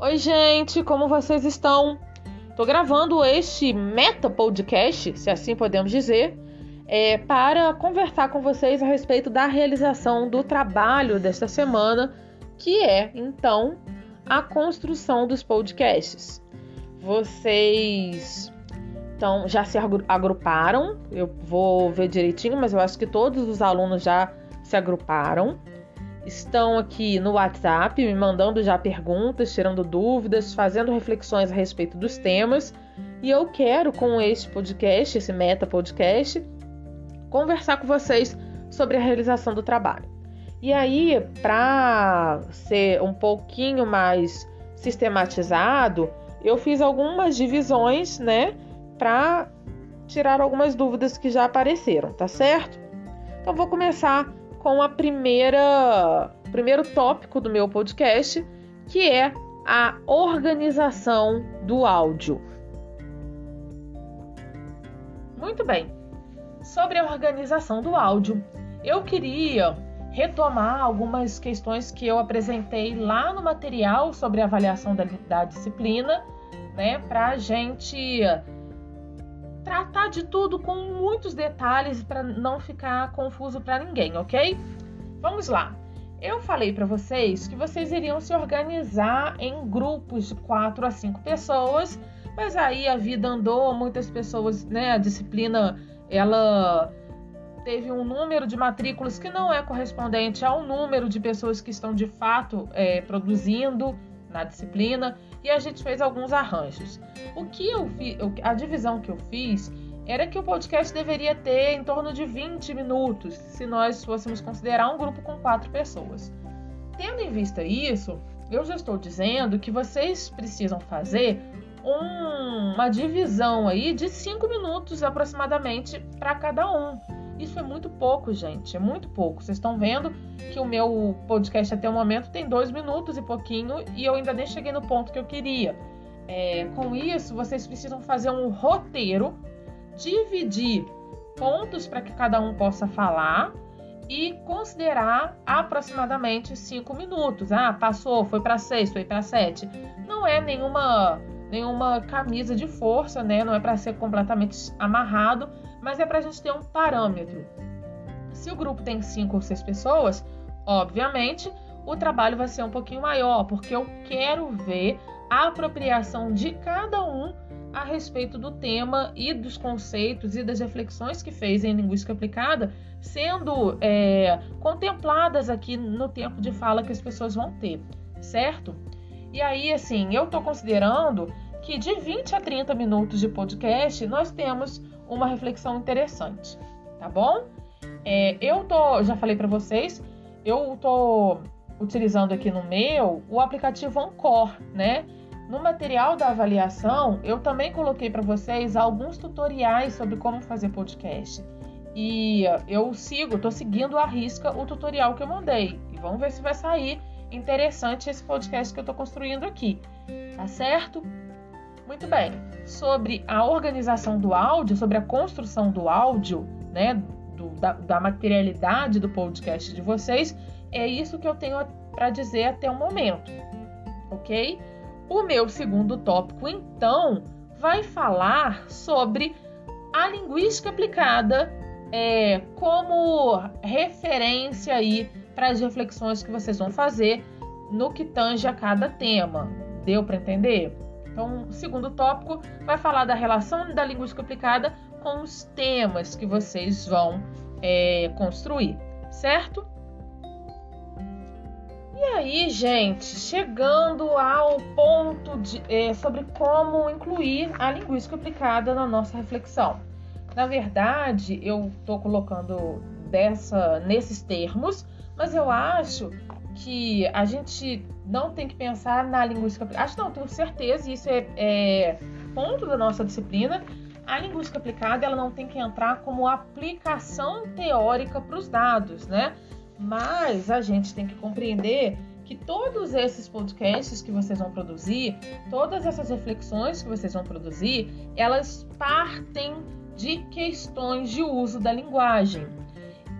Oi, gente, como vocês estão? Estou gravando este meta podcast, se assim podemos dizer, é, para conversar com vocês a respeito da realização do trabalho desta semana, que é então a construção dos podcasts. Vocês então já se agruparam, eu vou ver direitinho, mas eu acho que todos os alunos já se agruparam estão aqui no WhatsApp me mandando já perguntas, tirando dúvidas, fazendo reflexões a respeito dos temas. E eu quero, com este podcast, esse meta podcast, conversar com vocês sobre a realização do trabalho. E aí, para ser um pouquinho mais sistematizado, eu fiz algumas divisões, né, para tirar algumas dúvidas que já apareceram, tá certo? Então vou começar com a primeira primeiro tópico do meu podcast, que é a organização do áudio. Muito bem. Sobre a organização do áudio, eu queria retomar algumas questões que eu apresentei lá no material sobre avaliação da, da disciplina, né, para a gente tratar de tudo com muitos detalhes para não ficar confuso para ninguém, ok? Vamos lá. Eu falei para vocês que vocês iriam se organizar em grupos de quatro a cinco pessoas, mas aí a vida andou, muitas pessoas, né? A disciplina ela teve um número de matrículas que não é correspondente ao número de pessoas que estão de fato é, produzindo na disciplina e a gente fez alguns arranjos. O que eu fiz, a divisão que eu fiz era que o podcast deveria ter em torno de 20 minutos, se nós fôssemos considerar um grupo com quatro pessoas. Tendo em vista isso, eu já estou dizendo que vocês precisam fazer um, uma divisão aí de 5 minutos aproximadamente para cada um. Isso é muito pouco, gente. É muito pouco. Vocês estão vendo que o meu podcast até o momento tem dois minutos e pouquinho e eu ainda nem cheguei no ponto que eu queria. É, com isso, vocês precisam fazer um roteiro, dividir pontos para que cada um possa falar e considerar aproximadamente cinco minutos. Ah, passou, foi para seis, foi para sete. Não é nenhuma nenhuma camisa de força, né? Não é para ser completamente amarrado, mas é para a gente ter um parâmetro. Se o grupo tem cinco ou seis pessoas, obviamente o trabalho vai ser um pouquinho maior, porque eu quero ver a apropriação de cada um a respeito do tema e dos conceitos e das reflexões que fez em linguística aplicada sendo é, contempladas aqui no tempo de fala que as pessoas vão ter, certo? E aí, assim, eu estou considerando que de 20 a 30 minutos de podcast nós temos uma reflexão interessante, tá bom? É, eu tô, já falei para vocês, eu tô utilizando aqui no meu o aplicativo Encore, né? No material da avaliação, eu também coloquei para vocês alguns tutoriais sobre como fazer podcast. E eu sigo, estou seguindo à risca o tutorial que eu mandei. E vamos ver se vai sair interessante esse podcast que eu estou construindo aqui. Tá certo? Muito bem. Sobre a organização do áudio, sobre a construção do áudio, né, do, da, da materialidade do podcast de vocês, é isso que eu tenho para dizer até o momento, ok? O meu segundo tópico, então, vai falar sobre a linguística aplicada é, como referência aí para as reflexões que vocês vão fazer no que tange a cada tema. Deu para entender? Então, o segundo tópico vai falar da relação da linguística aplicada com os temas que vocês vão é, construir, certo? E aí, gente, chegando ao ponto de, é, sobre como incluir a linguística aplicada na nossa reflexão. Na verdade, eu estou colocando dessa nesses termos, mas eu acho que a gente não tem que pensar na linguística aplicada. Acho não, tenho certeza, isso é, é ponto da nossa disciplina. A linguística aplicada ela não tem que entrar como aplicação teórica para os dados, né? Mas a gente tem que compreender que todos esses podcasts que vocês vão produzir, todas essas reflexões que vocês vão produzir, elas partem de questões de uso da linguagem.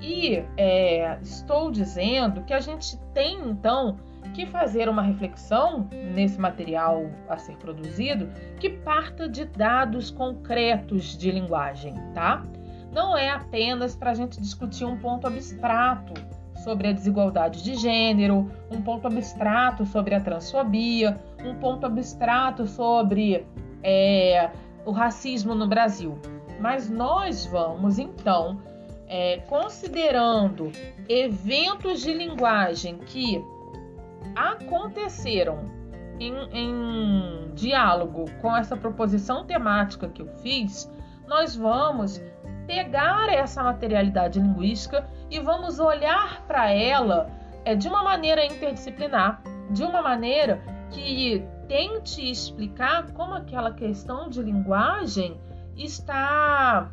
E é, estou dizendo que a gente tem então que fazer uma reflexão nesse material a ser produzido que parta de dados concretos de linguagem, tá? Não é apenas para a gente discutir um ponto abstrato sobre a desigualdade de gênero, um ponto abstrato sobre a transfobia, um ponto abstrato sobre é, o racismo no Brasil. Mas nós vamos então, é, considerando eventos de linguagem que aconteceram em, em diálogo com essa proposição temática que eu fiz, nós vamos pegar essa materialidade linguística e vamos olhar para ela é, de uma maneira interdisciplinar, de uma maneira que tente explicar como aquela questão de linguagem está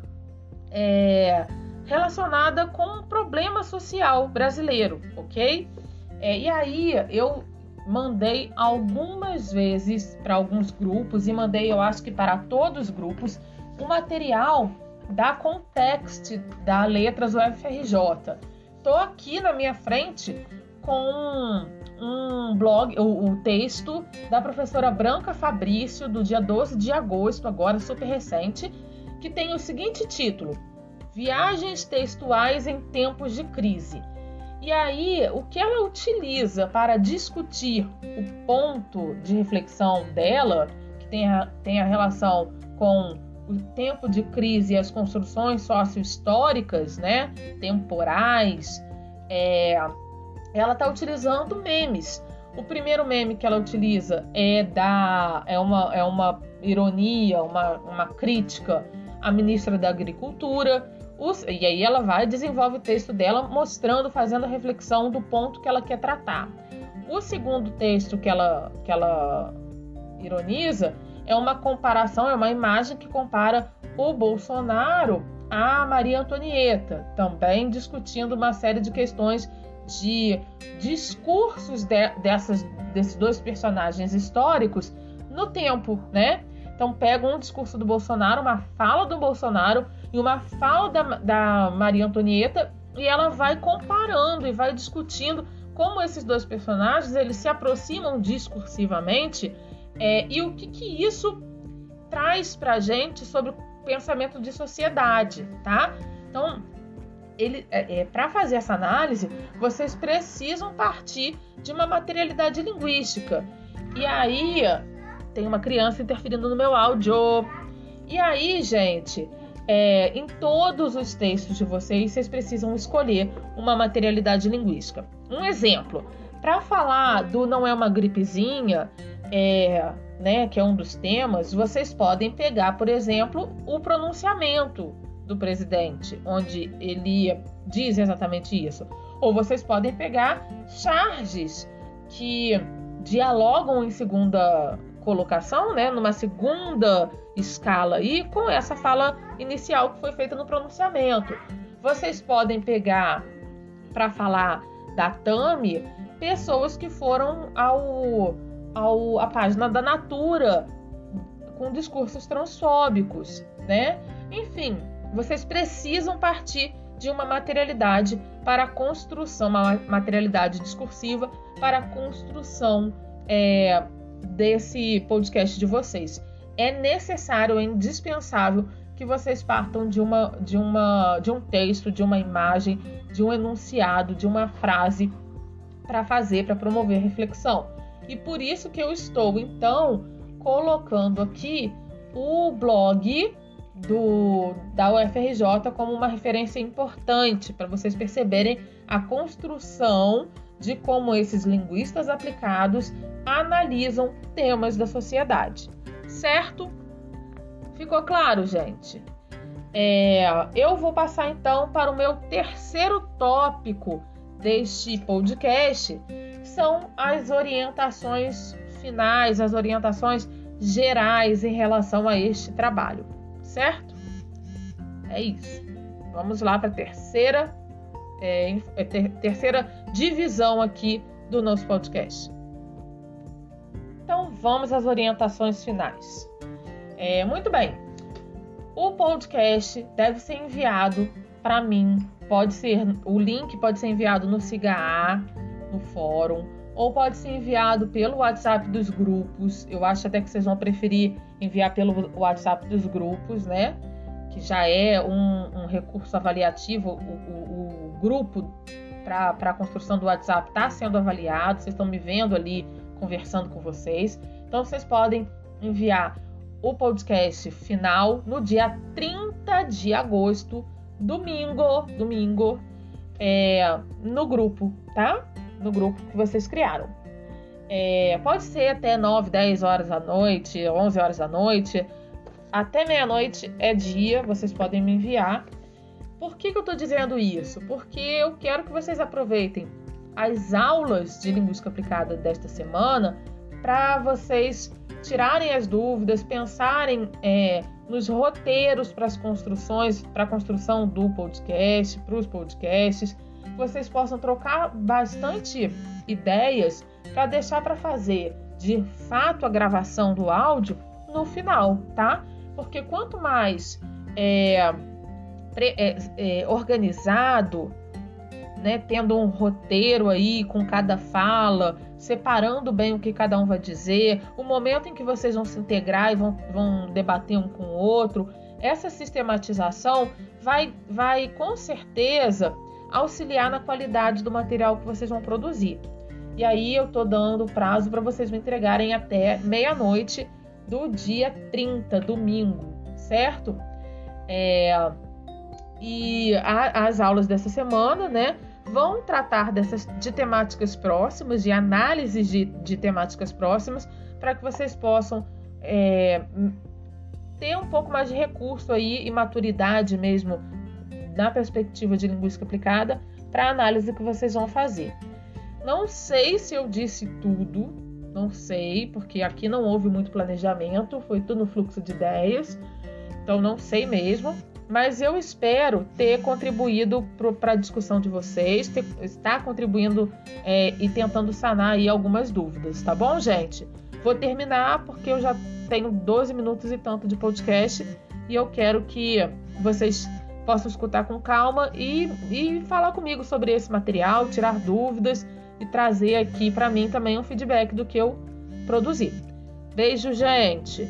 é, relacionada com um problema social brasileiro, ok? É, e aí eu mandei algumas vezes para alguns grupos e mandei, eu acho que para todos os grupos, o um material da Context da Letras UFRJ. Estou aqui na minha frente com um blog, o, o, texto da professora Branca Fabrício, do dia 12 de agosto, agora super recente, que tem o seguinte título: Viagens textuais em tempos de crise. E aí, o que ela utiliza para discutir o ponto de reflexão dela, que tem a, tem a relação com o tempo de crise e as construções sócio-históricas, né, temporais, é, ela está utilizando memes. O primeiro meme que ela utiliza é da é uma, é uma ironia, uma, uma crítica à ministra da Agricultura. Os, e aí ela vai e desenvolve o texto dela mostrando, fazendo a reflexão do ponto que ela quer tratar. O segundo texto que ela, que ela ironiza é uma comparação, é uma imagem que compara o Bolsonaro à Maria Antonieta, também discutindo uma série de questões de discursos de, dessas, desses dois personagens históricos no tempo, né? Então pega um discurso do Bolsonaro, uma fala do Bolsonaro e uma fala da, da Maria Antonieta e ela vai comparando e vai discutindo como esses dois personagens eles se aproximam discursivamente é, e o que, que isso traz para a gente sobre o pensamento de sociedade, tá? Então, ele, é, é para fazer essa análise, vocês precisam partir de uma materialidade linguística. E aí, tem uma criança interferindo no meu áudio. E aí, gente, é, em todos os textos de vocês, vocês precisam escolher uma materialidade linguística. Um exemplo, para falar do não é uma gripezinha, é, né, que é um dos temas, vocês podem pegar, por exemplo, o pronunciamento do presidente, onde ele diz exatamente isso. Ou vocês podem pegar charges que dialogam em segunda colocação, né, numa segunda escala aí com essa fala inicial que foi feita no pronunciamento. Vocês podem pegar para falar da Tami pessoas que foram ao ao, a página da Natura com discursos transfóbicos, né? Enfim, vocês precisam partir de uma materialidade para a construção, uma materialidade discursiva para a construção é, desse podcast de vocês. É necessário, é indispensável que vocês partam de, uma, de, uma, de um texto, de uma imagem, de um enunciado, de uma frase para fazer, para promover reflexão. E por isso que eu estou então colocando aqui o blog do da UFRJ como uma referência importante para vocês perceberem a construção de como esses linguistas aplicados analisam temas da sociedade. Certo? Ficou claro, gente? É, eu vou passar então para o meu terceiro tópico deste podcast, são as orientações finais, as orientações gerais em relação a este trabalho, certo? É isso. Vamos lá para a terceira, é, é, ter, terceira divisão aqui do nosso podcast. Então vamos às orientações finais. É, muito bem. O podcast deve ser enviado para mim. Pode ser o link pode ser enviado no SIGA no fórum ou pode ser enviado pelo WhatsApp dos grupos. Eu acho até que vocês vão preferir enviar pelo WhatsApp dos grupos, né? Que já é um, um recurso avaliativo. O, o grupo para a construção do WhatsApp está sendo avaliado. Vocês estão me vendo ali conversando com vocês. Então vocês podem enviar o podcast final no dia 30 de agosto, domingo, domingo, é, no grupo, tá? No grupo que vocês criaram. É, pode ser até 9, 10 horas da noite, 11 horas da noite, até meia-noite é dia, vocês podem me enviar. Por que, que eu estou dizendo isso? Porque eu quero que vocês aproveitem as aulas de linguística aplicada desta semana para vocês tirarem as dúvidas, pensarem é, nos roteiros para as construções, para a construção do podcast, para os podcasts, vocês possam trocar bastante ideias para deixar para fazer de fato a gravação do áudio no final, tá? Porque quanto mais é, é, é, organizado, né, tendo um roteiro aí com cada fala, separando bem o que cada um vai dizer, o momento em que vocês vão se integrar e vão, vão debater um com o outro. Essa sistematização vai, vai com certeza auxiliar na qualidade do material que vocês vão produzir. E aí eu tô dando prazo para vocês me entregarem até meia-noite do dia 30, domingo, certo? É, e a, as aulas dessa semana, né? vão tratar dessas de temáticas próximas, de análises de, de temáticas próximas, para que vocês possam é, ter um pouco mais de recurso aí e maturidade mesmo na perspectiva de linguística aplicada para a análise que vocês vão fazer. Não sei se eu disse tudo, não sei, porque aqui não houve muito planejamento, foi tudo no fluxo de ideias, então não sei mesmo mas eu espero ter contribuído para a discussão de vocês, ter, estar contribuindo é, e tentando sanar aí algumas dúvidas, tá bom, gente? Vou terminar porque eu já tenho 12 minutos e tanto de podcast e eu quero que vocês possam escutar com calma e, e falar comigo sobre esse material, tirar dúvidas e trazer aqui para mim também um feedback do que eu produzi. Beijo, gente!